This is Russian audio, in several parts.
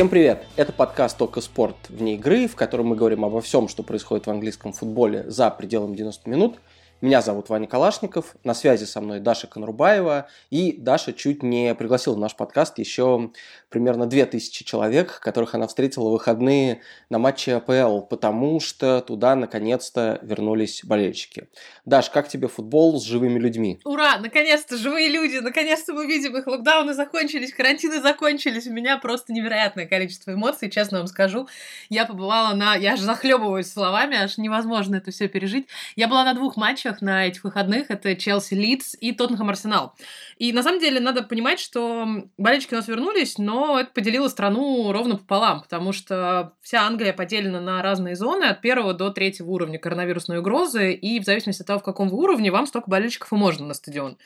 Всем привет! Это подкаст «Только спорт вне игры», в котором мы говорим обо всем, что происходит в английском футболе за пределами 90 минут – меня зовут Ваня Калашников, на связи со мной Даша Конрубаева, и Даша чуть не пригласила в наш подкаст еще примерно 2000 человек, которых она встретила в выходные на матче АПЛ, потому что туда наконец-то вернулись болельщики. Даш, как тебе футбол с живыми людьми? Ура! Наконец-то живые люди! Наконец-то мы видим их! Локдауны закончились, карантины закончились. У меня просто невероятное количество эмоций, честно вам скажу. Я побывала на... Я аж захлебываюсь словами, аж невозможно это все пережить. Я была на двух матчах матчах на этих выходных. Это Челси Лидс и Тоттенхэм Арсенал. И на самом деле надо понимать, что болельщики у нас вернулись, но это поделило страну ровно пополам, потому что вся Англия поделена на разные зоны от первого до третьего уровня коронавирусной угрозы, и в зависимости от того, в каком вы уровне, вам столько болельщиков и можно на стадион.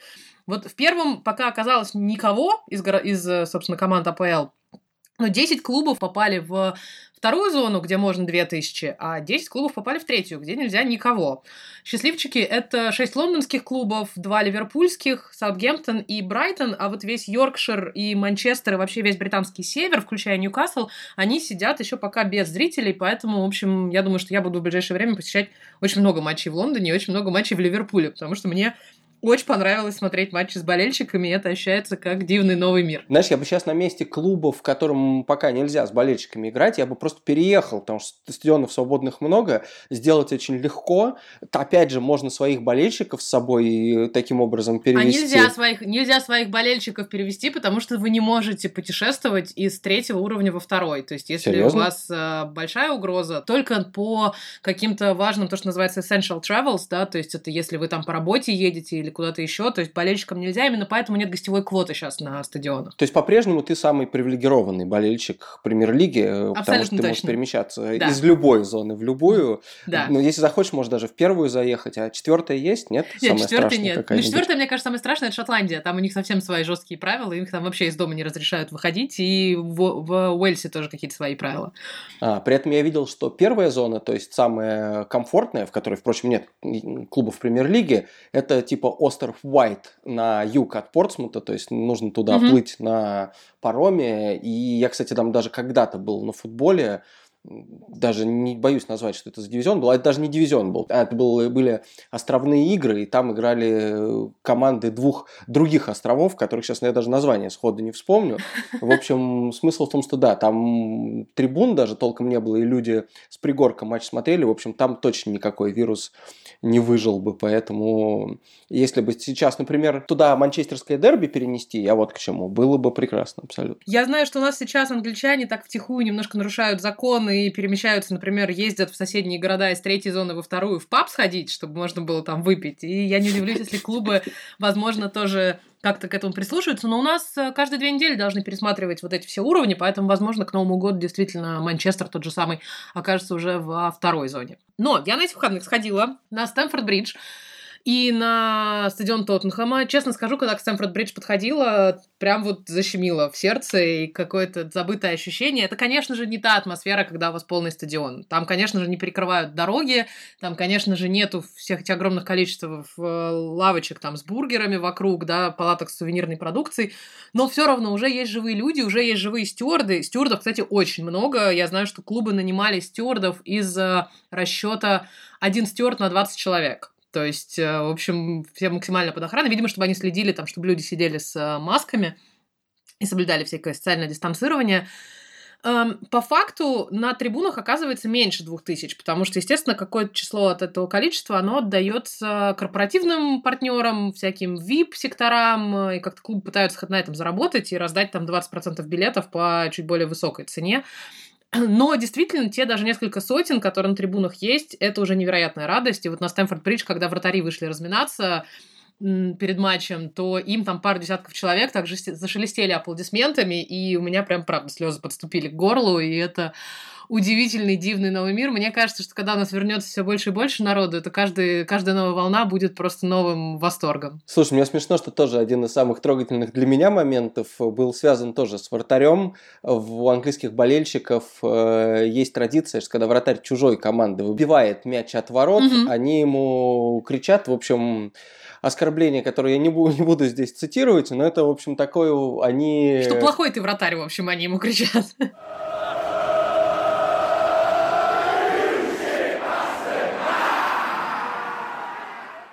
Вот в первом пока оказалось никого из, из собственно, команд АПЛ, но 10 клубов попали в вторую зону, где можно 2000, а 10 клубов попали в третью, где нельзя никого. Счастливчики — это 6 лондонских клубов, 2 ливерпульских, Саутгемптон и Брайтон, а вот весь Йоркшир и Манчестер и вообще весь британский север, включая Ньюкасл, они сидят еще пока без зрителей, поэтому, в общем, я думаю, что я буду в ближайшее время посещать очень много матчей в Лондоне и очень много матчей в Ливерпуле, потому что мне очень понравилось смотреть матчи с болельщиками, и это ощущается как дивный новый мир. Знаешь, я бы сейчас на месте клуба, в котором пока нельзя с болельщиками играть, я бы просто переехал, потому что стадионов свободных много, сделать очень легко. Опять же, можно своих болельщиков с собой таким образом перевести. А нельзя своих, нельзя своих болельщиков перевести, потому что вы не можете путешествовать из третьего уровня во второй. То есть, если Серьезно? у вас э, большая угроза, только по каким-то важным, то, что называется essential travels, да, то есть это если вы там по работе едете или куда-то еще. То есть болельщикам нельзя, именно поэтому нет гостевой квоты сейчас на стадионах. То есть по-прежнему ты самый привилегированный болельщик премьер-лиги, э, потому что ты точно. можешь перемещаться да. из любой зоны в любую. Да. Но если захочешь, можешь даже в первую заехать, а четвертая есть, нет? Нет, четвертая нет. Ну, четвертая, мне кажется, самое страшное, это Шотландия. Там у них совсем свои жесткие правила, их там вообще из дома не разрешают выходить, и в, в Уэльсе тоже какие-то свои правила. А, при этом я видел, что первая зона, то есть самая комфортная, в которой, впрочем, нет клубов премьер-лиги, это типа остров Уайт на юг от Портсмута, то есть нужно туда угу. плыть на пароме. И я, кстати, там даже когда-то был на футболе, даже не боюсь назвать, что это за дивизион был, а это даже не дивизион был, а это был, были островные игры, и там играли команды двух других островов, которых сейчас я даже название сходу не вспомню. В общем, смысл в том, что да, там трибун даже толком не было, и люди с пригорка матч смотрели, в общем, там точно никакой вирус не выжил бы, поэтому если бы сейчас, например, туда манчестерское дерби перенести, я вот к чему, было бы прекрасно абсолютно. Я знаю, что у нас сейчас англичане так втихую немножко нарушают законы и перемещаются, например, ездят в соседние города из третьей зоны во вторую в паб сходить, чтобы можно было там выпить. И я не удивлюсь, если клубы, возможно, тоже как-то к этому прислушиваются, но у нас э, каждые две недели должны пересматривать вот эти все уровни, поэтому, возможно, к Новому году действительно Манчестер тот же самый окажется уже во второй зоне. Но я на этих выходных сходила на Стэнфорд-Бридж, и на стадион Тоттенхэма, честно скажу, когда к Стэнфорд-Бридж подходила, прям вот защемило в сердце и какое-то забытое ощущение. Это, конечно же, не та атмосфера, когда у вас полный стадион. Там, конечно же, не перекрывают дороги, там, конечно же, нету всех этих огромных количеств э, лавочек там с бургерами вокруг, да, палаток с сувенирной продукцией, но все равно уже есть живые люди, уже есть живые стюарды. Стюардов, кстати, очень много. Я знаю, что клубы нанимали стюардов из э, расчета один стюард на 20 человек. То есть, э, в общем, все максимально под охраной. Видимо, чтобы они следили, там, чтобы люди сидели с э, масками и соблюдали всякое социальное дистанцирование. Эм, по факту на трибунах оказывается меньше двух тысяч, потому что, естественно, какое-то число от этого количества, оно отдается корпоративным партнерам, всяким VIP-секторам, э, и как-то клубы пытаются на этом заработать и раздать там 20% билетов по чуть более высокой цене. Но действительно, те даже несколько сотен, которые на трибунах есть, это уже невероятная радость. И вот на Стэнфорд-Бридж, когда вратари вышли разминаться, перед матчем, то им там пару десятков человек также зашелестели аплодисментами, и у меня прям, правда, слезы подступили к горлу, и это удивительный, дивный новый мир. Мне кажется, что когда у нас вернется все больше и больше народу, это каждый, каждая новая волна будет просто новым восторгом. Слушай, мне смешно, что тоже один из самых трогательных для меня моментов был связан тоже с вратарем. У английских болельщиков э, есть традиция, что когда вратарь чужой команды выбивает мяч от ворот, угу. они ему кричат, в общем, оскорбление, которое я не буду, не буду здесь цитировать, но это, в общем, такое они... Что плохой ты вратарь, в общем, они ему кричат.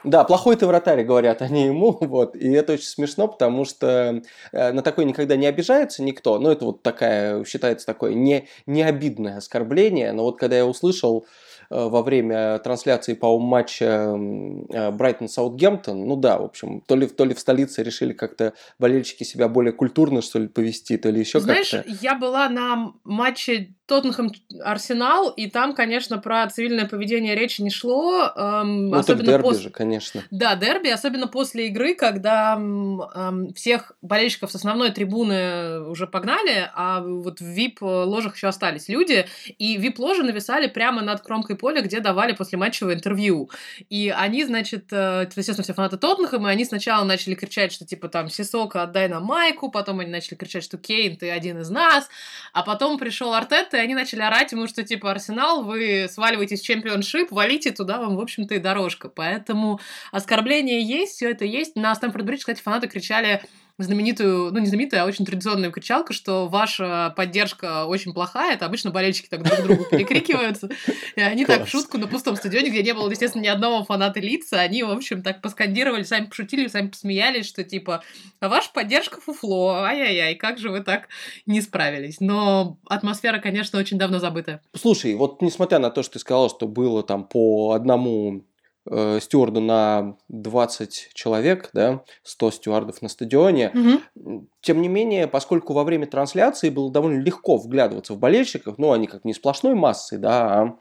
Да, плохой ты вратарь, говорят они ему, вот, и это очень смешно, потому что э, на такое никогда не обижается никто, но ну, это вот такая, считается такое не, не обидное оскорбление, но вот когда я услышал, во время трансляции, по-моему, матча э, Брайтон-Саутгемптон. Ну да, в общем, то ли, то ли в столице решили как-то болельщики себя более культурно, что ли, повести, то ли еще как-то. Знаешь, я была на матче Тоттенхэм Арсенал, и там, конечно, про цивильное поведение речи не шло. Эм, ну, особенно дерби пос... же, конечно. Да, дерби, особенно после игры, когда эм, всех болельщиков с основной трибуны уже погнали, а вот в VIP-ложах еще остались люди, и VIP-ложи нависали прямо над кромкой поля, где давали после матчевое интервью. И они, значит, э, естественно, все фанаты Тоттенхэма, и они сначала начали кричать, что типа там Сисока, отдай нам майку, потом они начали кричать, что Кейн, ты один из нас, а потом пришел Артет, и они начали орать ему, что типа Арсенал, вы сваливаетесь в чемпионшип, валите туда, вам, в общем-то, и дорожка. Поэтому оскорбление есть, все это есть. На Стэнфорд-Бридж, кстати, фанаты кричали знаменитую, ну не знаменитую, а очень традиционную кричалку, что ваша поддержка очень плохая, это обычно болельщики так друг другу перекрикиваются, и они так в шутку на пустом стадионе, где не было, естественно, ни одного фаната лица, они, в общем, так поскандировали, сами пошутили, сами посмеялись, что типа, а ваша поддержка фуфло, ай-яй-яй, как же вы так не справились. Но атмосфера, конечно, очень давно забыта. Слушай, вот несмотря на то, что ты сказал, что было там по одному э, стюарда на 20 человек, да, 100 стюардов на стадионе. Угу. Тем не менее, поскольку во время трансляции было довольно легко вглядываться в болельщиков, ну, они как не сплошной массой, да, а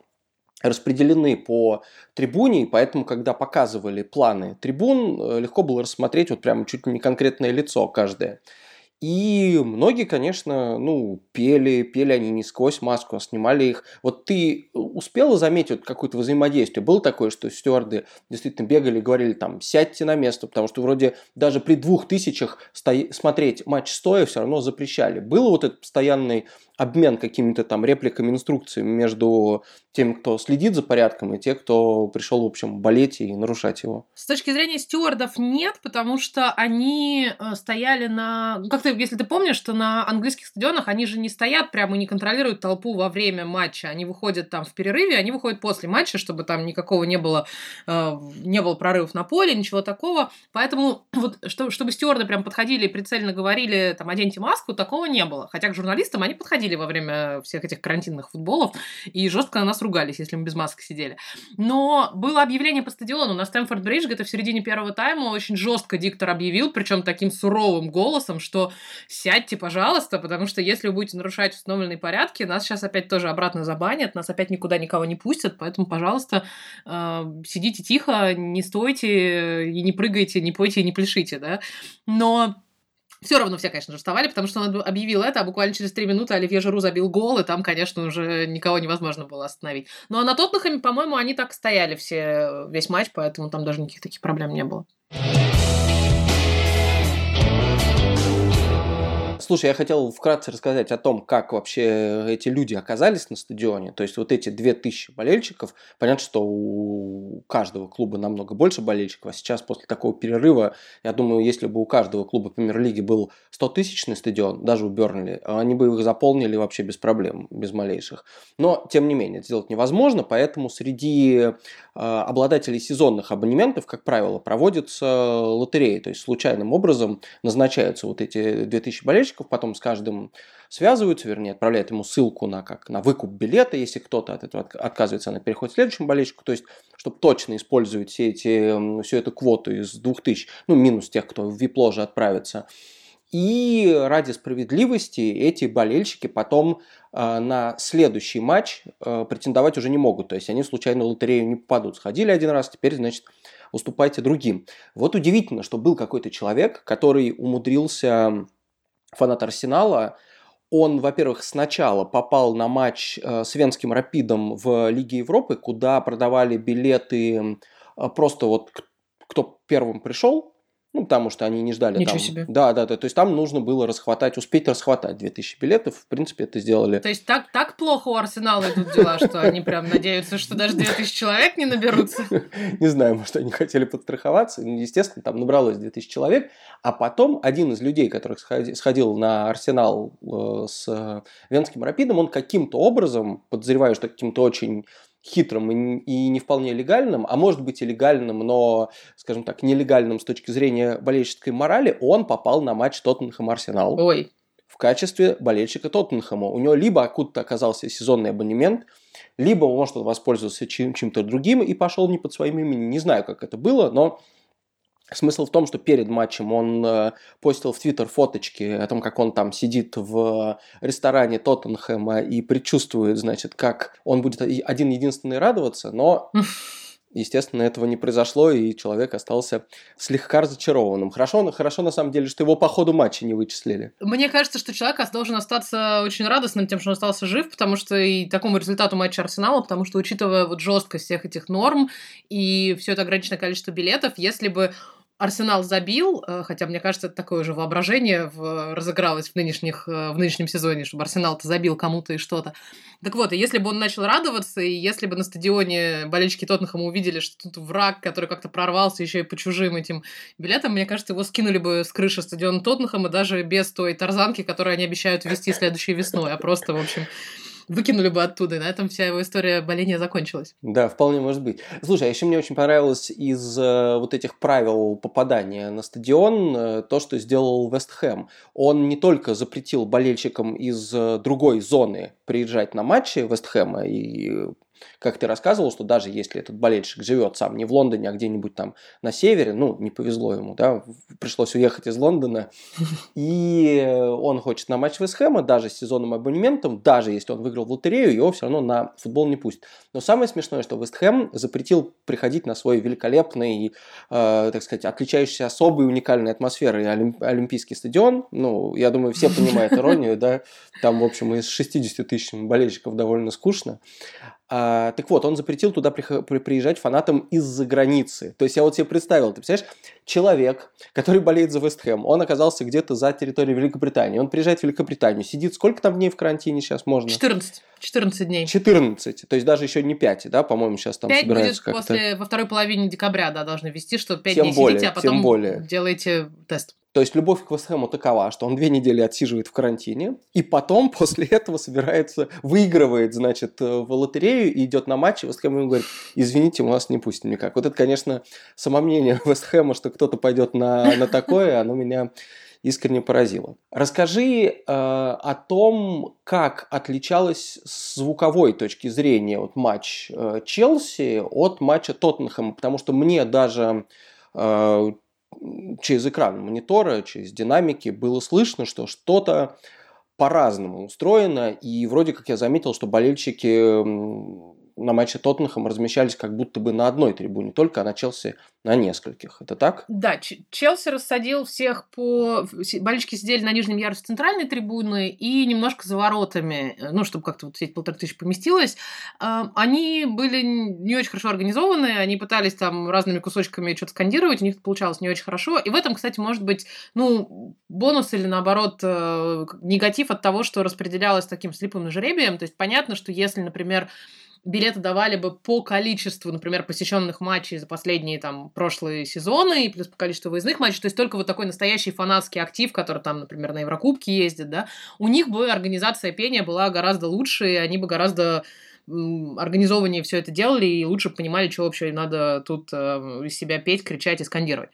распределены по трибуне, и поэтому, когда показывали планы трибун, э, легко было рассмотреть вот прямо чуть ли не конкретное лицо каждое. И многие, конечно, ну, пели, пели они не сквозь маску, а снимали их. Вот ты успела заметить вот какое-то взаимодействие? Было такое, что стюарды действительно бегали и говорили там, сядьте на место, потому что вроде даже при двух тысячах сто... смотреть матч стоя все равно запрещали. Был вот этот постоянный обмен какими-то там репликами, инструкциями между тем, кто следит за порядком, и те, кто пришел, в общем, болеть и нарушать его? С точки зрения стюардов нет, потому что они э, стояли на... Ну, как ты, если ты помнишь, что на английских стадионах они же не стоят прямо и не контролируют толпу во время матча. Они выходят там в перерыве, они выходят после матча, чтобы там никакого не было, э, не было прорывов на поле, ничего такого. Поэтому вот чтобы, чтобы стюарды прям подходили и прицельно говорили, там, оденьте маску, такого не было. Хотя к журналистам они подходили ходили во время всех этих карантинных футболов, и жестко на нас ругались, если мы без маски сидели. Но было объявление по стадиону на Стэнфорд Бридж, где-то в середине первого тайма очень жестко диктор объявил, причем таким суровым голосом, что сядьте, пожалуйста, потому что если вы будете нарушать установленные порядки, нас сейчас опять тоже обратно забанят, нас опять никуда никого не пустят, поэтому, пожалуйста, э, сидите тихо, не стойте и не прыгайте, не пойте и не пляшите, да. Но все равно все, конечно же, вставали, потому что он объявил это, а буквально через три минуты Оливье Жиру забил гол, и там, конечно, уже никого невозможно было остановить. Ну а на Тоттенхэме, по-моему, они так стояли все, весь матч, поэтому там даже никаких таких проблем не было. Слушай, я хотел вкратце рассказать о том, как вообще эти люди оказались на стадионе. То есть вот эти 2000 болельщиков, понятно, что у каждого клуба намного больше болельщиков, а сейчас после такого перерыва, я думаю, если бы у каждого клуба премьер-лиги был 100-тысячный стадион, даже у Бернли, они бы их заполнили вообще без проблем, без малейших. Но, тем не менее, это сделать невозможно, поэтому среди э, обладателей сезонных абонементов, как правило, проводятся лотереи, то есть случайным образом назначаются вот эти 2000 болельщиков, подписчиков, потом с каждым связываются, вернее, отправляют ему ссылку на, как, на выкуп билета, если кто-то от этого отказывается, она переходит к следующему болельщику, то есть, чтобы точно использовать все эти, всю эту квоту из 2000, ну, минус тех, кто в вип-ложе отправится. И ради справедливости эти болельщики потом э, на следующий матч э, претендовать уже не могут. То есть они случайно в лотерею не попадут. Сходили один раз, теперь, значит, уступайте другим. Вот удивительно, что был какой-то человек, который умудрился фанат Арсенала, он, во-первых, сначала попал на матч э, с Венским Рапидом в Лиге Европы, куда продавали билеты э, просто вот кто первым пришел, ну, потому что они не ждали Ничего там. себе. Да, да, да. То есть там нужно было расхватать, успеть расхватать 2000 билетов. В принципе, это сделали. То есть так, так плохо у Арсенала идут дела, что они прям надеются, что даже 2000 человек не наберутся? Не знаю, может, они хотели подстраховаться. Естественно, там набралось 2000 человек. А потом один из людей, который сходил на Арсенал э, с Венским Рапидом, он каким-то образом, подозреваю, что каким-то очень хитрым и не вполне легальным, а может быть и легальным, но, скажем так, нелегальным с точки зрения болельческой морали, он попал на матч Тоттенхэм-Арсенал. Ой. В качестве болельщика Тоттенхэма. У него либо откуда-то оказался сезонный абонемент, либо он, может, воспользовался чем- чем-то другим и пошел не под своим именем. Не знаю, как это было, но Смысл в том, что перед матчем он э, постил в Твиттер фоточки о том, как он там сидит в ресторане Тоттенхэма и предчувствует, значит, как он будет один-единственный радоваться, но Естественно, этого не произошло, и человек остался слегка разочарованным. Хорошо, хорошо на самом деле, что его по ходу матча не вычислили. Мне кажется, что человек должен остаться очень радостным тем, что он остался жив, потому что и такому результату матча Арсенала, потому что, учитывая вот жесткость всех этих норм и все это ограниченное количество билетов, если бы Арсенал забил, э, хотя, мне кажется, это такое же воображение в, разыгралось в, нынешних, э, в нынешнем сезоне, чтобы Арсенал-то забил кому-то и что-то. Так вот, и если бы он начал радоваться, и если бы на стадионе болельщики Тоттенхэма увидели, что тут враг, который как-то прорвался еще и по чужим этим билетам, мне кажется, его скинули бы с крыши стадиона Тоттенхэма даже без той тарзанки, которую они обещают ввести следующей весной, а просто, в общем, выкинули бы оттуда, и на этом вся его история боления закончилась. Да, вполне может быть. Слушай, а еще мне очень понравилось из э, вот этих правил попадания на стадион э, то, что сделал Вест Хэм. Он не только запретил болельщикам из э, другой зоны приезжать на матчи Вест Хэма и как ты рассказывал, что даже если этот болельщик живет сам не в Лондоне, а где-нибудь там на севере, ну, не повезло ему, да, пришлось уехать из Лондона, и он хочет на матч Вестхэма, даже с сезонным абонементом, даже если он выиграл в лотерею, его все равно на футбол не пустят. Но самое смешное, что Вестхэм запретил приходить на свой великолепный, э, так сказать, отличающийся особой уникальной атмосферой Олимпийский стадион. Ну, я думаю, все понимают иронию, да, там, в общем, из 60 тысяч болельщиков довольно скучно. А, так вот, он запретил туда приезжать фанатам из-за границы. То есть я вот себе представил, ты представляешь, человек, который болеет за Вестхэм, он оказался где-то за территорией Великобритании. Он приезжает в Великобританию, сидит сколько там дней в карантине сейчас можно? 14. 14 дней. 14, то есть даже еще не 5, да, по-моему, сейчас там 5 собираются будет после, во второй половине декабря, да, должны вести, что 5 тем дней более, сидите, а потом более. делаете тест. То есть любовь к Вестхэму такова, что он две недели отсиживает в карантине, и потом после этого собирается, выигрывает, значит, в лотерею и идет на матч, и Вестхэм ему говорит, извините, мы вас не пустим никак. Вот это, конечно, самомнение Вестхэма, что кто-то пойдет на, на такое, оно меня искренне поразило. Расскажи э, о том, как отличалась с звуковой точки зрения вот матч э, Челси от матча Тоттенхэма, потому что мне даже э, через экран монитора, через динамики было слышно, что что-то по-разному устроено, и вроде как я заметил, что болельщики на матче Тоттенхэм размещались как будто бы на одной трибуне, только а на Челси на нескольких. Это так? Да, Челси рассадил всех по... Болельщики сидели на нижнем ярусе центральной трибуны и немножко за воротами, э, ну, чтобы как-то вот эти полторы тысячи поместилось. А, они были не очень хорошо организованы, они пытались там разными кусочками что-то скандировать, у них получалось не очень хорошо. И в этом, кстати, может быть, ну, бонус или, наоборот, э, негатив от того, что распределялось таким слепым жребием. То есть понятно, что если, например, билеты давали бы по количеству, например, посещенных матчей за последние там прошлые сезоны и плюс по количеству выездных матчей, то есть только вот такой настоящий фанатский актив, который там, например, на Еврокубке ездит, да, у них бы организация пения была гораздо лучше, и они бы гораздо организованнее все это делали и лучше понимали, что вообще надо тут э, из себя петь, кричать и скандировать.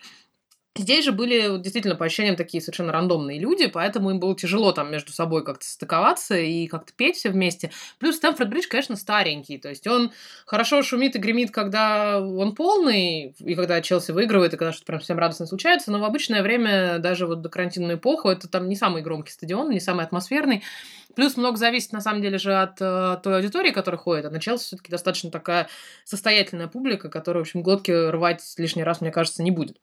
Здесь же были действительно по ощущениям такие совершенно рандомные люди, поэтому им было тяжело там между собой как-то стыковаться и как-то петь все вместе. Плюс Стэнфорд Бридж, конечно, старенький, то есть он хорошо шумит и гремит, когда он полный, и когда Челси выигрывает, и когда что-то прям всем радостно случается, но в обычное время, даже вот до карантинную эпоху, это там не самый громкий стадион, не самый атмосферный. Плюс много зависит, на самом деле, же от э, той аудитории, которая ходит. А на Челси все-таки достаточно такая состоятельная публика, которая, в общем, глотки рвать лишний раз, мне кажется, не будет.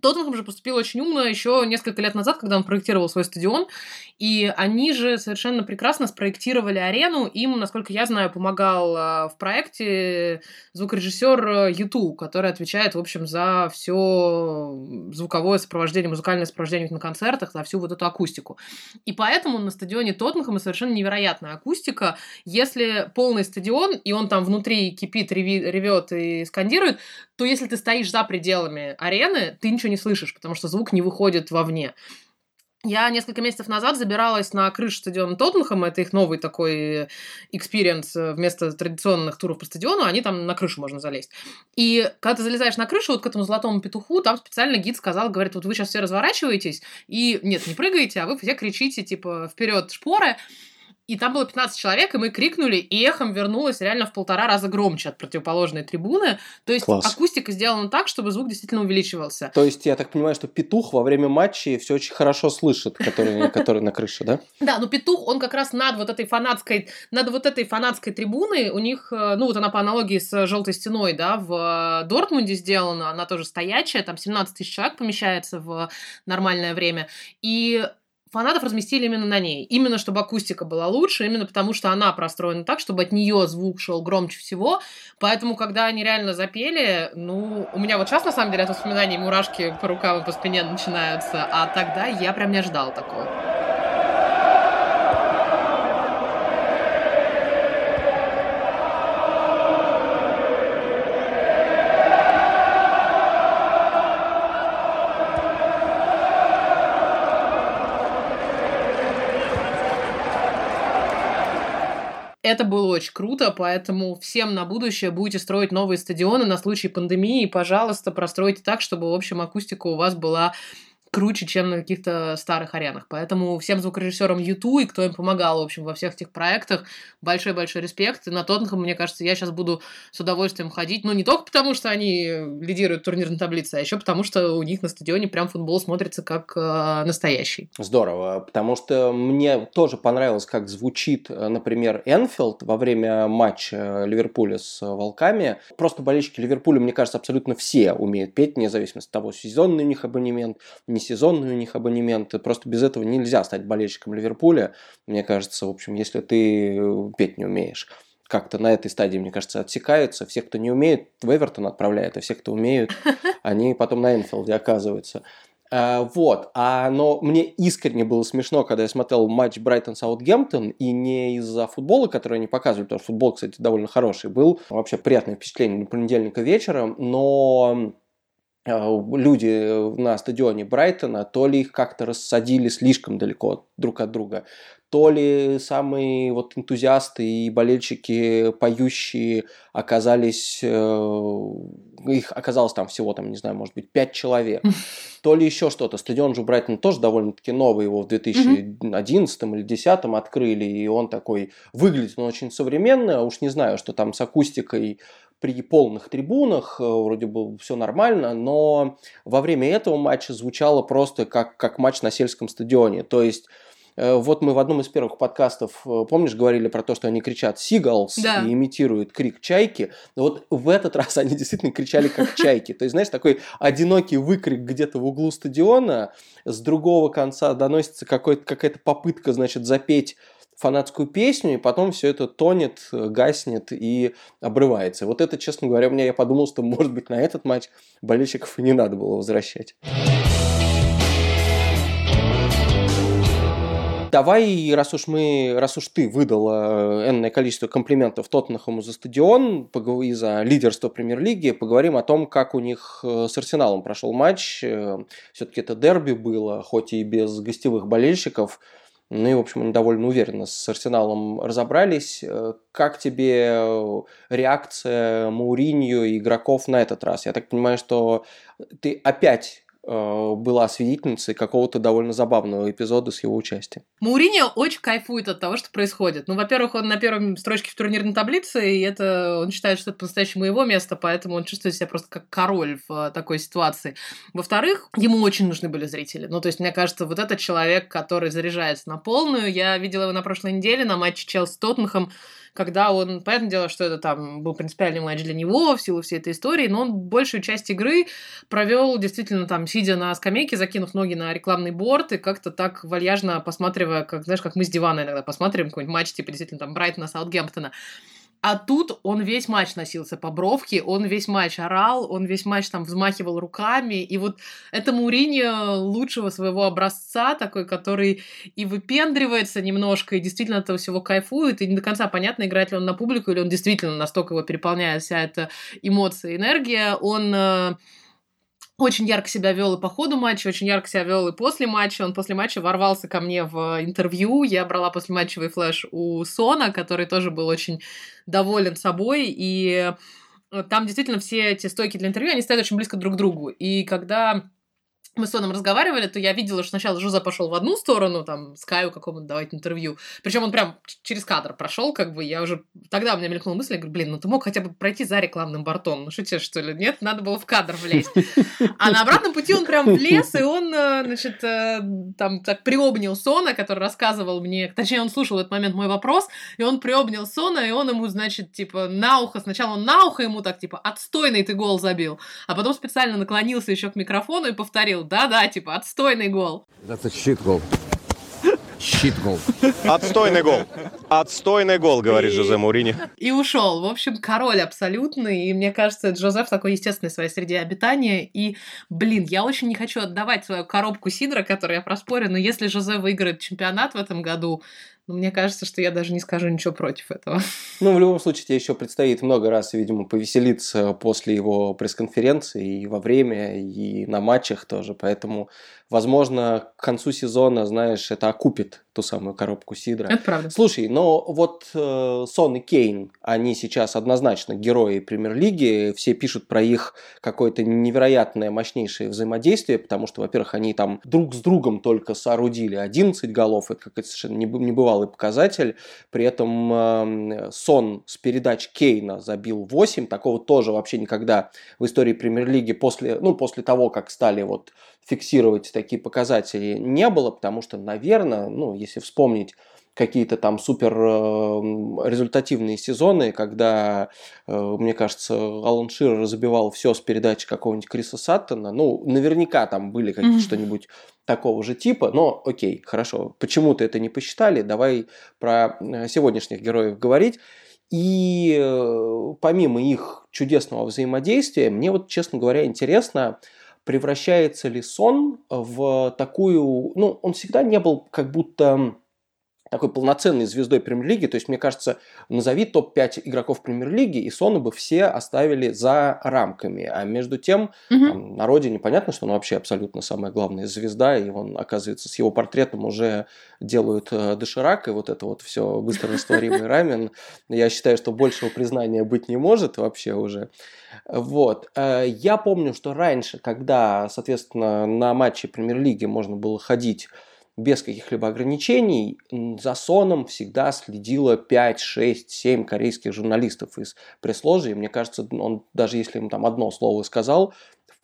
Тоттенхэм же поступил очень умно еще несколько лет назад, когда он проектировал свой стадион, и они же совершенно прекрасно спроектировали арену. Им, насколько я знаю, помогал а, в проекте звукорежиссер Юту, который отвечает, в общем, за все звуковое сопровождение, музыкальное сопровождение на концертах, за всю вот эту акустику. И поэтому на стадионе Тоттенхэма совершенно невероятная акустика. Если полный стадион, и он там внутри кипит, ревет и скандирует, то если ты стоишь за пределами арены, ты ничего не слышишь, потому что звук не выходит вовне. Я несколько месяцев назад забиралась на крышу стадиона Тоттенхэма, это их новый такой experience вместо традиционных туров по стадиону, они там на крышу можно залезть. И когда ты залезаешь на крышу, вот к этому золотому петуху, там специально гид сказал, говорит, вот вы сейчас все разворачиваетесь, и нет, не прыгаете, а вы все кричите, типа, вперед шпоры, и там было 15 человек, и мы крикнули, и эхом вернулось реально в полтора раза громче от противоположной трибуны. То есть Класс. акустика сделана так, чтобы звук действительно увеличивался. То есть я так понимаю, что петух во время матча все очень хорошо слышит, который, который на крыше, да? Да, но петух, он как раз над вот этой фанатской, над вот этой фанатской трибуной, у них, э, ну вот она по аналогии с желтой стеной, да, в Дортмунде сделана, она тоже стоячая, там 17 тысяч человек помещается в нормальное время. И фанатов разместили именно на ней. Именно чтобы акустика была лучше, именно потому что она простроена так, чтобы от нее звук шел громче всего. Поэтому, когда они реально запели, ну, у меня вот сейчас, на самом деле, от воспоминаний мурашки по рукам и по спине начинаются, а тогда я прям не ожидала такого. Это было очень круто, поэтому всем на будущее будете строить новые стадионы на случай пандемии. Пожалуйста, простройте так, чтобы, в общем, акустика у вас была круче, чем на каких-то старых аренах. Поэтому всем звукорежиссерам YouTube и кто им помогал, в общем, во всех этих проектах, большой-большой респект. И на Тоттенхэм, мне кажется, я сейчас буду с удовольствием ходить. Но не только потому, что они лидируют турнирной таблице, а еще потому, что у них на стадионе прям футбол смотрится как э, настоящий. Здорово, потому что мне тоже понравилось, как звучит, э, например, Энфилд во время матча Ливерпуля с Волками. Просто болельщики Ливерпуля, мне кажется, абсолютно все умеют петь, вне зависимости от того, сезонный у них абонемент, не сезонные у них абонементы. Просто без этого нельзя стать болельщиком Ливерпуля. Мне кажется, в общем, если ты э, петь не умеешь как-то на этой стадии, мне кажется, отсекаются. Все, кто не умеет, в Эвертон отправляют, а все, кто умеют, они потом на Энфилде оказываются. А, вот, а, но мне искренне было смешно, когда я смотрел матч Брайтон-Саутгемптон, и не из-за футбола, который они показывали, потому что футбол, кстати, довольно хороший был, вообще приятное впечатление на понедельника вечером, но люди на стадионе Брайтона, то ли их как-то рассадили слишком далеко друг от друга, то ли самые вот энтузиасты и болельщики поющие оказались, э, их оказалось там всего, там, не знаю, может быть, пять человек, то ли еще что-то. Стадион же Брайтон тоже довольно-таки новый, его в 2011 или 2010 открыли, и он такой, выглядит он очень современно, уж не знаю, что там с акустикой при полных трибунах, э, вроде бы все нормально, но во время этого матча звучало просто как, как матч на сельском стадионе. То есть э, вот мы в одном из первых подкастов, э, помнишь, говорили про то, что они кричат «Seagulls» да. и имитируют крик чайки. Вот в этот раз они действительно кричали как чайки. То есть, знаешь, такой одинокий выкрик где-то в углу стадиона, с другого конца доносится какая-то попытка, значит, запеть фанатскую песню, и потом все это тонет, гаснет и обрывается. Вот это, честно говоря, мне я подумал, что, может быть, на этот матч болельщиков и не надо было возвращать. Давай, раз уж мы, раз уж ты выдала э, энное количество комплиментов Тоттенхэму за стадион и за лидерство премьер-лиги, поговорим о том, как у них э, с Арсеналом прошел матч. Э, Все-таки это дерби было, хоть и без гостевых болельщиков. Ну и, в общем, они довольно уверенно с Арсеналом разобрались. Э, как тебе э, реакция Мауриньо и игроков на этот раз? Я так понимаю, что ты опять была свидетельницей какого-то довольно забавного эпизода с его участием. Мауриньо очень кайфует от того, что происходит. Ну, во-первых, он на первом строчке в турнирной таблице, и это он считает, что это по-настоящему его место, поэтому он чувствует себя просто как король в такой ситуации. Во-вторых, ему очень нужны были зрители. Ну, то есть, мне кажется, вот этот человек, который заряжается на полную, я видела его на прошлой неделе на матче Челси-Тоттенхэм, когда он, понятное дело, что это там был принципиальный матч для него в силу всей этой истории, но он большую часть игры провел действительно там, сидя на скамейке, закинув ноги на рекламный борт и как-то так вальяжно посматривая, как, знаешь, как мы с дивана иногда посмотрим какой-нибудь матч, типа действительно там Брайтона, Саутгемптона. А тут он весь матч носился по бровке, он весь матч орал, он весь матч там взмахивал руками. И вот это Муриньо лучшего своего образца, такой, который и выпендривается немножко, и действительно этого всего кайфует, и не до конца понятно, играет ли он на публику, или он действительно настолько его переполняет вся эта эмоция, энергия. Он э, очень ярко себя вел и по ходу матча, очень ярко себя вел и после матча. Он после матча ворвался ко мне в интервью. Я брала после матчевый флеш у Сона, который тоже был очень доволен собой. И э, там действительно все эти стойки для интервью, они стоят очень близко друг к другу. И когда мы с Соном разговаривали, то я видела, что сначала Жуза пошел в одну сторону, там, Скаю какому-то давать интервью. Причем он прям через кадр прошел, как бы, я уже... Тогда у меня мелькнула мысль, я говорю, блин, ну ты мог хотя бы пройти за рекламным бортом. Ну тебе, что ли? Нет, надо было в кадр влезть. А на обратном пути он прям влез, и он, э, значит, э, там так приобнял Сона, который рассказывал мне, точнее, он слушал в этот момент мой вопрос, и он приобнял Сона, и он ему, значит, типа, на ухо, сначала он на ухо ему так, типа, отстойный ты гол забил, а потом специально наклонился еще к микрофону и повторил, да-да, типа, отстойный гол. Это щит гол. Щит гол. Отстойный гол. Отстойный гол, говорит и... Жозе Мурини. И ушел. В общем, король абсолютный. И мне кажется, Джозеф такой естественный в своей среде обитания. И, блин, я очень не хочу отдавать свою коробку Сидра, которую я проспорю, но если Жозе выиграет чемпионат в этом году, но мне кажется, что я даже не скажу ничего против этого. Ну, в любом случае, тебе еще предстоит много раз, видимо, повеселиться после его пресс-конференции и во время, и на матчах тоже. Поэтому, возможно, к концу сезона, знаешь, это окупит ту самую коробку Сидра. Это правда. Слушай, но вот э, Сон и Кейн, они сейчас однозначно герои премьер-лиги, все пишут про их какое-то невероятное, мощнейшее взаимодействие, потому что, во-первых, они там друг с другом только соорудили 11 голов, это какой-то совершенно небывалый показатель, при этом э, Сон с передач Кейна забил 8, такого тоже вообще никогда в истории премьер-лиги после, ну, после того, как стали вот фиксировать такие показатели не было, потому что, наверное, ну, если вспомнить какие-то там супер э, результативные сезоны, когда, э, мне кажется, Алан Ширер забивал все с передачи какого-нибудь Криса Саттона, ну, наверняка там были какие-то mm-hmm. что-нибудь такого же типа, но окей, хорошо, почему-то это не посчитали, давай про э, сегодняшних героев говорить. И помимо их чудесного взаимодействия, мне вот, честно говоря, интересно, превращается ли сон в такую... Ну, он всегда не был как будто такой полноценной звездой премьер-лиги. То есть, мне кажется, назови топ-5 игроков премьер-лиги, и Сона бы все оставили за рамками. А между тем, угу. там, на родине понятно, что он вообще абсолютно самая главная звезда, и он, оказывается, с его портретом уже делают э, доширак, и вот это вот все быстро растворимый рамен. Я считаю, что большего признания быть не может вообще уже. Вот. Э, я помню, что раньше, когда, соответственно, на матче премьер-лиги можно было ходить без каких-либо ограничений, за Соном всегда следило 5, 6, 7 корейских журналистов из пресс-ложи. И мне кажется, он даже если им там одно слово сказал,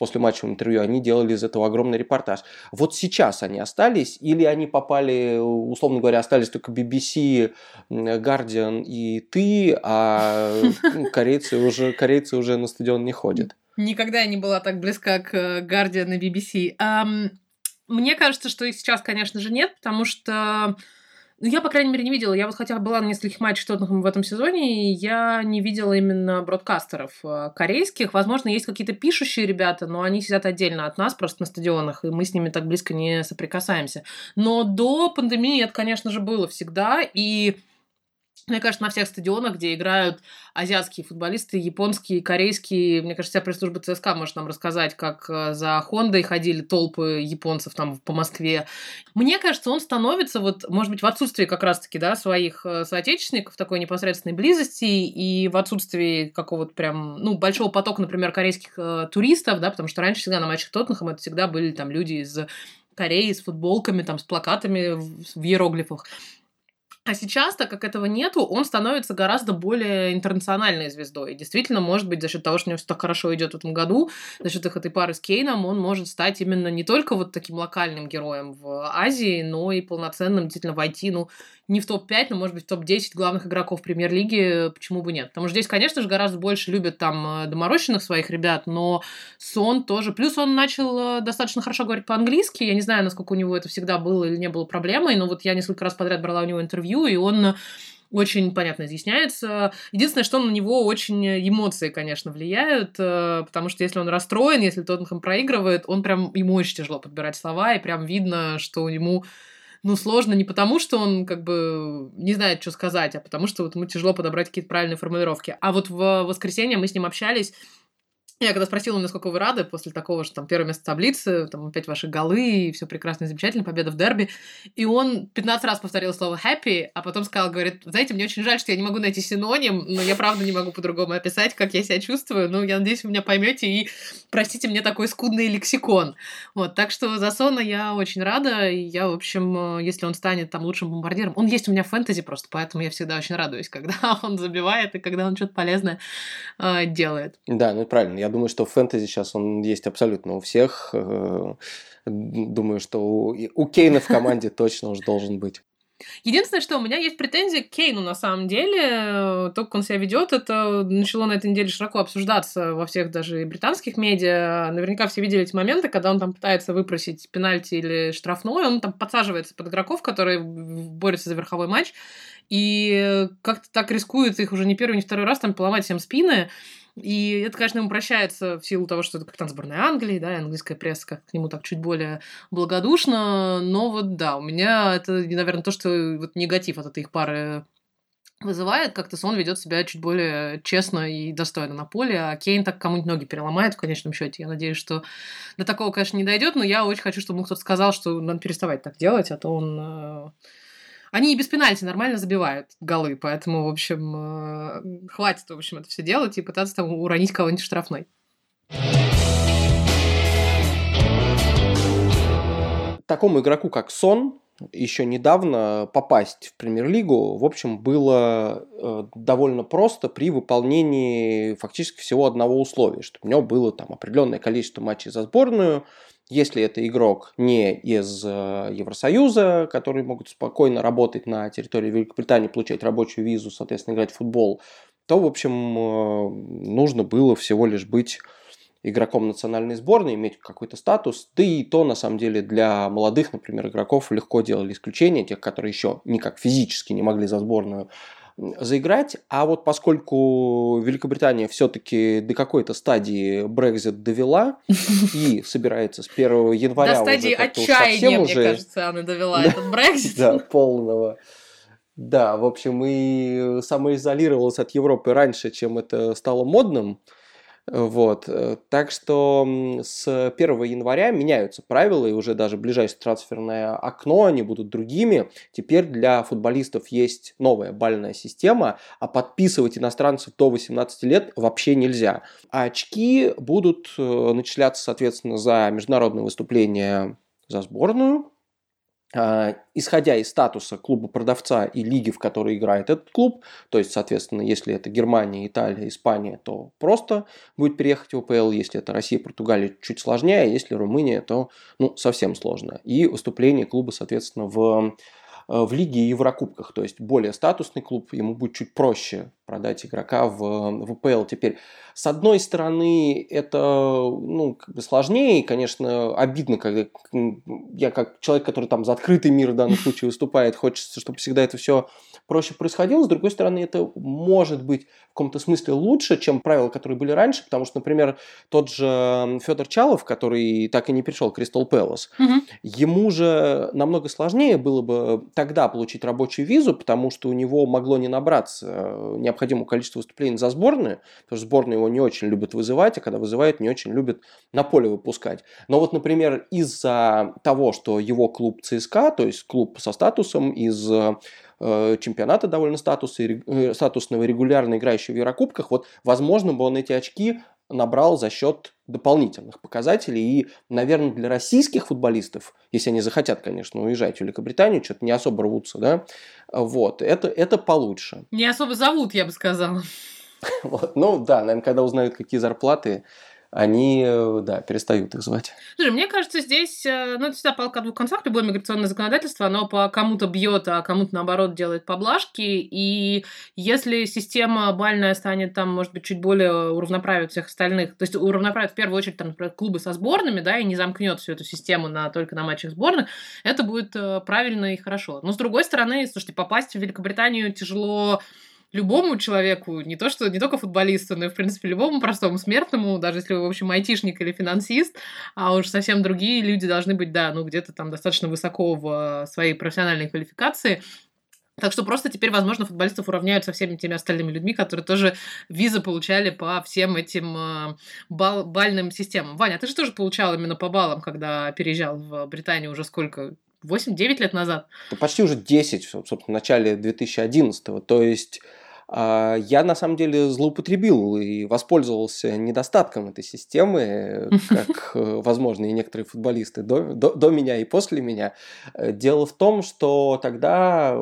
после матчевого интервью, они делали из этого огромный репортаж. Вот сейчас они остались, или они попали, условно говоря, остались только BBC, Guardian и ты, а корейцы уже, корейцы уже на стадион не ходят. Никогда я не была так близка к Guardian и BBC. Um, мне кажется, что и сейчас, конечно же, нет, потому что ну, я, по крайней мере, не видела. Я вот хотя была на нескольких матчах Тоттенхэма в этом сезоне, и я не видела именно бродкастеров э, корейских. Возможно, есть какие-то пишущие ребята, но они сидят отдельно от нас, просто на стадионах, и мы с ними так близко не соприкасаемся. Но до пандемии это, конечно же, было всегда, и мне кажется, на всех стадионах, где играют азиатские футболисты, японские, корейские, мне кажется, вся пресс-служба ЦСКА может нам рассказать, как э, за Хондой ходили толпы японцев там по Москве. Мне кажется, он становится, вот, может быть, в отсутствии как раз-таки, да, своих э, соотечественников, такой непосредственной близости и в отсутствии какого-то прям, ну, большого потока, например, корейских э, туристов, да, потому что раньше всегда на матчах Тоттенхэма это всегда были там люди из Кореи с футболками, там, с плакатами в, в иероглифах. А сейчас, так как этого нету, он становится гораздо более интернациональной звездой. И действительно, может быть, за счет того, что у него все так хорошо идет в этом году, за счет их этой пары с Кейном, он может стать именно не только вот таким локальным героем в Азии, но и полноценным действительно войти, ну, не в топ-5, но, может быть, в топ-10 главных игроков премьер-лиги, почему бы нет. Потому что здесь, конечно же, гораздо больше любят там э, доморощенных своих ребят, но Сон тоже. Плюс он начал э, достаточно хорошо говорить по-английски. Я не знаю, насколько у него это всегда было или не было проблемой, но вот я несколько раз подряд брала у него интервью, и он очень понятно изъясняется. Единственное, что на него очень эмоции, конечно, влияют, э, потому что если он расстроен, если Тоттенхэм проигрывает, он прям, ему очень тяжело подбирать слова, и прям видно, что ему ну, сложно не потому, что он как бы не знает, что сказать, а потому что вот ему тяжело подобрать какие-то правильные формулировки. А вот в воскресенье мы с ним общались, Я когда спросила, насколько вы рады после такого, что там первое место таблицы, там опять ваши голы, и все прекрасно замечательно, победа в дерби. И он 15 раз повторил слово happy, а потом сказал, говорит, знаете, мне очень жаль, что я не могу найти синоним, но я правда не могу по-другому описать, как я себя чувствую. Ну, я надеюсь, вы меня поймете и простите мне такой скудный лексикон. Вот, так что за Сона я очень рада, и я, в общем, если он станет там лучшим бомбардиром, он есть у меня в фэнтези просто, поэтому я всегда очень радуюсь, когда он забивает и когда он что-то полезное э, делает. Да, ну правильно. Я думаю, что фэнтези сейчас он есть абсолютно у всех. Э, думаю, что у, у Кейна в команде точно уже должен быть. Единственное, что у меня есть претензии к Кейну на самом деле. То, как он себя ведет, это начало на этой неделе широко обсуждаться во всех даже британских медиа. Наверняка все видели эти моменты, когда он там пытается выпросить пенальти или штрафной, он там подсаживается под игроков, которые борются за верховой матч, и как-то так рискует их уже не первый, не второй раз там поломать всем спины. И это, конечно, ему прощается в силу того, что это капитан сборной Англии, да, и английская пресса как к нему так чуть более благодушно. Но вот да, у меня это, наверное, то, что вот негатив от этой их пары вызывает, как-то Сон ведет себя чуть более честно и достойно на поле, а Кейн так кому-нибудь ноги переломает в конечном счете. Я надеюсь, что до такого, конечно, не дойдет, но я очень хочу, чтобы ему кто-то сказал, что надо переставать так делать, а то он э, они и без пенальти нормально забивают голы, поэтому, в общем, э, хватит, в общем, это все делать и пытаться там уронить кого-нибудь штрафной. Такому игроку, как Сон, еще недавно попасть в премьер-лигу, в общем, было э, довольно просто при выполнении фактически всего одного условия, чтобы у него было там определенное количество матчей за сборную, если это игрок не из э, Евросоюза, которые могут спокойно работать на территории Великобритании, получать рабочую визу, соответственно, играть в футбол, то, в общем, э, нужно было всего лишь быть игроком национальной сборной, иметь какой-то статус. Да и то, на самом деле, для молодых, например, игроков легко делали исключение, тех, которые еще никак физически не могли за сборную заиграть. А вот поскольку Великобритания все-таки до какой-то стадии Брекзит довела и собирается с 1 января До стадии отчаяния, мне кажется, она довела этот Брекзит. Да, полного. Да, в общем, и самоизолировалась от Европы раньше, чем это стало модным. Вот. Э, так что с 1 января меняются правила, и уже даже ближайшее трансферное окно, они будут другими. Теперь для футболистов есть новая бальная система, а подписывать иностранцев до 18 лет вообще нельзя. А очки будут э, начисляться, соответственно, за международные выступления за сборную, исходя из статуса клуба продавца и лиги, в которой играет этот клуб, то есть, соответственно, если это Германия, Италия, Испания, то просто будет переехать в УПЛ, если это Россия, Португалия, чуть сложнее, а если Румыния, то ну, совсем сложно. И выступление клуба, соответственно, в в лиге и Еврокубках. То есть более статусный клуб, ему будет чуть проще продать игрока в, в ПЛ. Теперь, с одной стороны, это ну, как бы сложнее, и, конечно, обидно, когда я как человек, который там за открытый мир в данном случае выступает, хочется, чтобы всегда это все проще происходило. С другой стороны, это может быть в каком-то смысле лучше, чем правила, которые были раньше, потому что, например, тот же Федор Чалов, который так и не пришел к Кристал Пэлас, угу. ему же намного сложнее было бы тогда получить рабочую визу, потому что у него могло не набраться э, необходимого количества выступлений за сборную, потому что сборная его не очень любит вызывать, а когда вызывает, не очень любит на поле выпускать. Но вот, например, из-за того, что его клуб ЦСКА, то есть клуб со статусом из Э, чемпионата довольно статуса, э, статусного, регулярно играющего в Еврокубках, вот, возможно, бы он эти очки набрал за счет дополнительных показателей. И, наверное, для российских футболистов, если они захотят, конечно, уезжать в Великобританию, что-то не особо рвутся, да, вот, это, это получше. Не особо зовут, я бы сказала. Вот, ну да, наверное, когда узнают, какие зарплаты, они, э, да, перестают их звать. Слушай, мне кажется, здесь, э, ну, это всегда палка о двух концах, любое миграционное законодательство, оно по кому-то бьет, а кому-то, наоборот, делает поблажки, и если система бальная станет там, может быть, чуть более уравноправит всех остальных, то есть уравноправит в первую очередь, там, например, клубы со сборными, да, и не замкнет всю эту систему на, только на матчах сборных, это будет э, правильно и хорошо. Но, с другой стороны, слушайте, попасть в Великобританию тяжело любому человеку, не то что не только футболисту, но и, в принципе, любому простому смертному, даже если вы, в общем, айтишник или финансист, а уж совсем другие люди должны быть, да, ну, где-то там достаточно высоко в своей профессиональной квалификации, Так что просто теперь, возможно, футболистов уравняют со всеми теми остальными людьми, которые тоже визы получали по всем этим э, бал- бальным системам. Ваня, а ты же тоже получал именно по баллам, когда переезжал в Британию уже сколько? 8-9 лет назад? Почти уже 10, собственно, в начале 2011 -го. То есть я на самом деле злоупотребил и воспользовался недостатком этой системы, как, э, возможно, и некоторые футболисты до, до, до меня и после меня. Э, дело в том, что тогда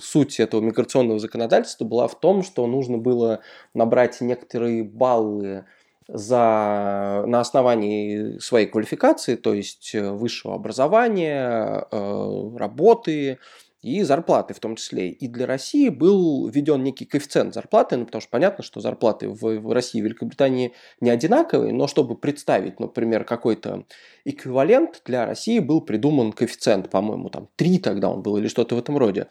суть этого миграционного законодательства была в том, что нужно было набрать некоторые баллы за, на основании своей квалификации, то есть э, высшего образования, работы, и зарплаты в том числе. И для России был введен некий коэффициент зарплаты, ну, потому что понятно, что зарплаты в, в России и Великобритании не одинаковые, но чтобы представить, например, какой-то эквивалент, для России был придуман коэффициент, по-моему, там 3 тогда он был или что-то в этом роде.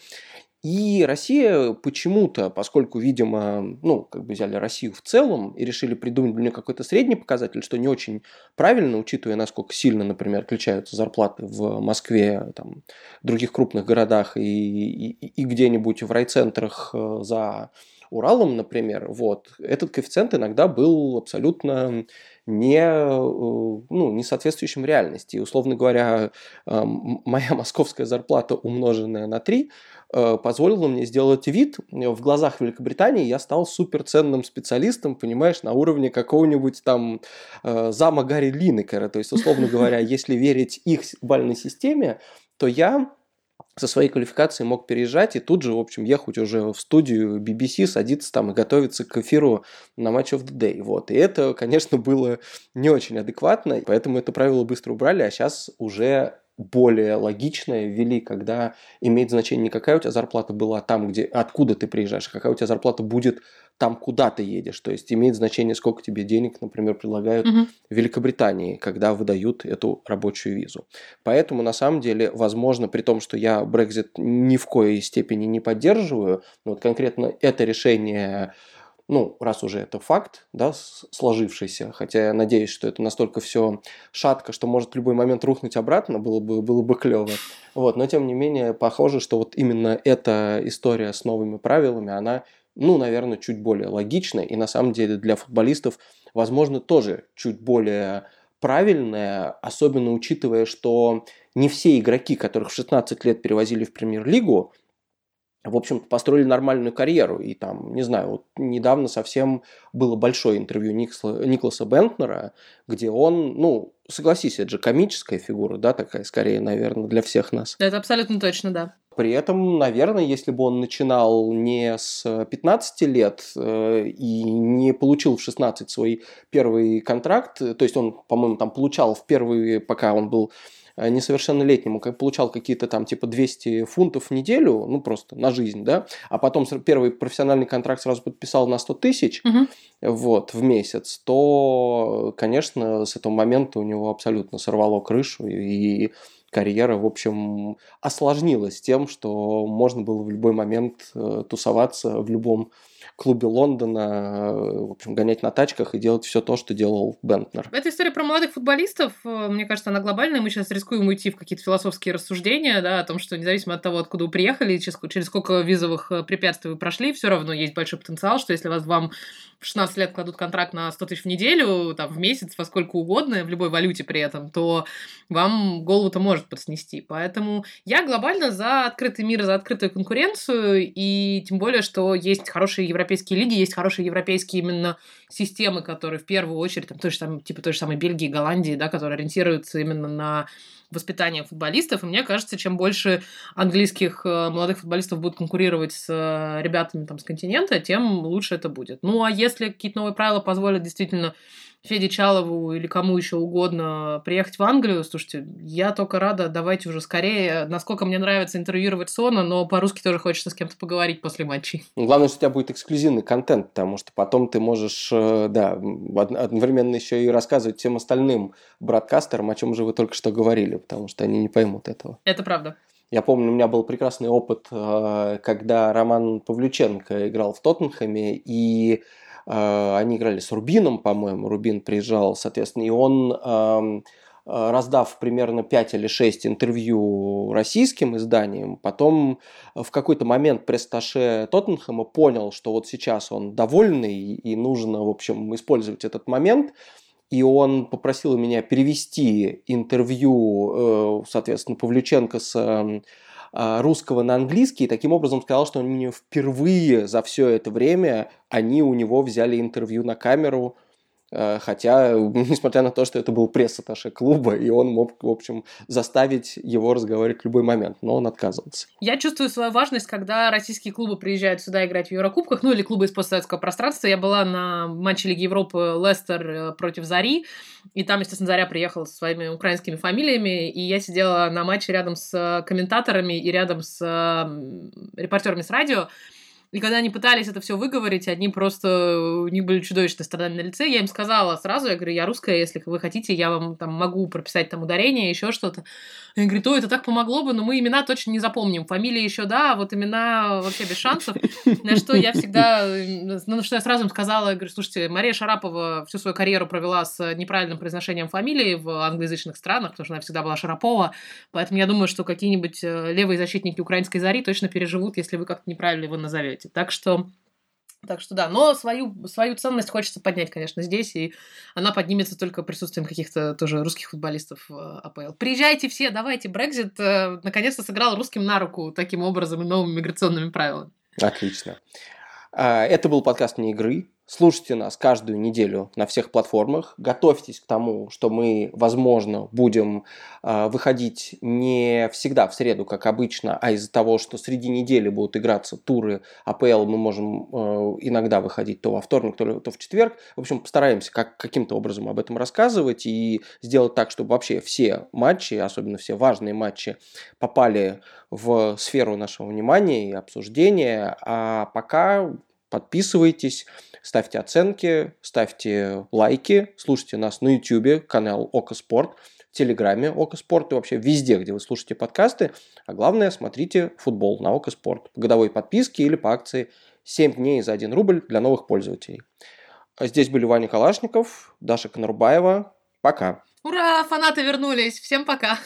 И Россия почему-то, поскольку, видимо, ну, как бы взяли Россию в целом и решили придумать для нее какой-то средний показатель, что не очень правильно, учитывая, насколько сильно, например, отличаются зарплаты в Москве, там, других крупных городах и, и, и где-нибудь в райцентрах э, за Уралом, например, вот, этот коэффициент иногда был абсолютно не, э, ну, не соответствующим реальности. И, условно говоря, э, моя московская зарплата, умноженная на 3, Э, позволило мне сделать вид. В глазах Великобритании я стал суперценным специалистом, понимаешь, на уровне какого-нибудь там э, зама Гарри Линнекера. То есть, условно говоря, если верить их бальной системе, то я со своей квалификацией мог переезжать и тут же, в общем, ехать уже в студию BBC, садиться там и готовиться к эфиру на Match of the Day. Вот. И это, конечно, было не очень адекватно, поэтому это правило быстро убрали, а сейчас уже более логичное ввели, когда имеет значение не какая у тебя зарплата была там, где, откуда ты приезжаешь, а какая у тебя зарплата будет там, куда ты едешь. То есть имеет значение, сколько тебе денег, например, предлагают угу. в Великобритании, когда выдают эту рабочую визу. Поэтому, на самом деле, возможно, при том, что я Brexit ни в коей степени не поддерживаю, но вот конкретно это решение ну, раз уже это факт, да, сложившийся, хотя я надеюсь, что это настолько все шатко, что может в любой момент рухнуть обратно, было бы, было бы клево. Вот, но тем не менее, похоже, что вот именно эта история с новыми правилами, она, ну, наверное, чуть более логичная, и на самом деле для футболистов, возможно, тоже чуть более правильная, особенно учитывая, что не все игроки, которых в 16 лет перевозили в премьер-лигу, в общем-то, построили нормальную карьеру. И там, не знаю, вот недавно совсем было большое интервью Никса, Никласа Бентнера, где он, ну, согласись, это же комическая фигура, да, такая, скорее, наверное, для всех нас. Это абсолютно точно, да. При этом, наверное, если бы он начинал не с 15 лет э, и не получил в 16 свой первый контракт, то есть он, по-моему, там получал в первые, пока он был несовершеннолетнему получал какие-то там типа 200 фунтов в неделю, ну просто на жизнь, да, а потом первый профессиональный контракт сразу подписал на 100 тысяч угу. вот, в месяц, то, конечно, с этого момента у него абсолютно сорвало крышу и карьера, в общем, осложнилась тем, что можно было в любой момент э, тусоваться в любом клубе Лондона, в общем, гонять на тачках и делать все то, что делал Бентнер. Эта история про молодых футболистов, э, мне кажется, она глобальная. Мы сейчас рискуем уйти в какие-то философские рассуждения, да, о том, что независимо от того, откуда вы приехали, через, через сколько визовых э, препятствий вы прошли, все равно есть большой потенциал, что если вас вам в 16 лет кладут контракт на 100 тысяч в неделю, там, в месяц, во сколько угодно, в любой валюте при этом, то вам голову-то может подснести. Поэтому я глобально за открытый мир, за открытую конкуренцию, и тем более, что есть хорошие европейские лиги, есть хорошие европейские именно системы, которые в первую очередь, там, той же, там, типа той же самой Бельгии, Голландии, да, которые ориентируются именно на воспитания футболистов. И мне кажется, чем больше английских э, молодых футболистов будут конкурировать с э, ребятами там, с континента, тем лучше это будет. Ну, а если какие-то новые правила позволят действительно Феде Чалову или кому еще угодно приехать в Англию, слушайте, я только рада, давайте уже скорее. Насколько мне нравится интервьюировать Сона, но по-русски тоже хочется с кем-то поговорить после матчей. Ну, главное, что у тебя будет эксклюзивный контент, потому что потом ты можешь, э, да, одновременно еще и рассказывать всем остальным бродкастерам, о чем же вы только что говорили, потому что они не поймут этого. Это правда. Я помню, у меня был прекрасный опыт, э, когда Роман Павлюченко играл в Тоттенхэме, и они играли с Рубином, по-моему. Рубин приезжал, соответственно, и он раздав примерно 5 или 6 интервью российским изданиям. Потом в какой-то момент пресс-таше Тоттенхэма понял, что вот сейчас он довольный и нужно, в общем, использовать этот момент – и он попросил меня перевести интервью, э, соответственно, Павлюченко с русского на английский, и таким образом сказал, что он мне впервые за все это время они у него взяли интервью на камеру, хотя, несмотря на то, что это был пресс-атташе клуба, и он мог, в общем, заставить его разговаривать в любой момент, но он отказывался. Я чувствую свою важность, когда российские клубы приезжают сюда играть в Еврокубках, ну или клубы из постсоветского пространства. Я была на матче Лиги Европы Лестер э, против Зари, и там, естественно, Заря приехала со своими украинскими фамилиями, и я сидела на матче рядом с комментаторами и рядом с репортерами с радио, и когда они пытались это все выговорить, они просто, у них были чудовищные страдания на лице. Я им сказала сразу, я говорю, я русская, если вы хотите, я вам там могу прописать там ударение, еще что-то. Они говорят, ой, это так помогло бы, но мы имена точно не запомним. Фамилии еще да, а вот имена вообще без шансов. На что я всегда, ну, что я сразу им сказала, я говорю, слушайте, Мария Шарапова всю свою карьеру провела с неправильным произношением фамилии в англоязычных странах, потому что она всегда была Шарапова. Поэтому я думаю, что какие-нибудь э, левые защитники украинской зари точно переживут, если вы как-то неправильно его назовете делаете. Так что так что да, но свою, свою ценность хочется поднять, конечно, здесь, и она поднимется только присутствием каких-то тоже русских футболистов в АПЛ. Приезжайте все, давайте, Брекзит э, наконец-то сыграл русским на руку таким образом и новыми миграционными правилами. Отлично. А, это был подкаст «Не игры». Слушайте нас каждую неделю на всех платформах. Готовьтесь к тому, что мы, возможно, будем э, выходить не всегда в среду, как обычно, а из-за того, что среди недели будут играться туры АПЛ, мы можем э, иногда выходить то во вторник, то, то в четверг. В общем, постараемся как, каким-то образом об этом рассказывать и сделать так, чтобы вообще все матчи, особенно все важные матчи, попали в сферу нашего внимания и обсуждения. А пока подписывайтесь ставьте оценки, ставьте лайки, слушайте нас на YouTube, канал Око Спорт, в Телеграме Око Спорт и вообще везде, где вы слушаете подкасты. А главное, смотрите футбол на Око Спорт по годовой подписке или по акции 7 дней за 1 рубль для новых пользователей. А здесь были Ваня Калашников, Даша Конурбаева. Пока. Ура, фанаты вернулись. Всем пока.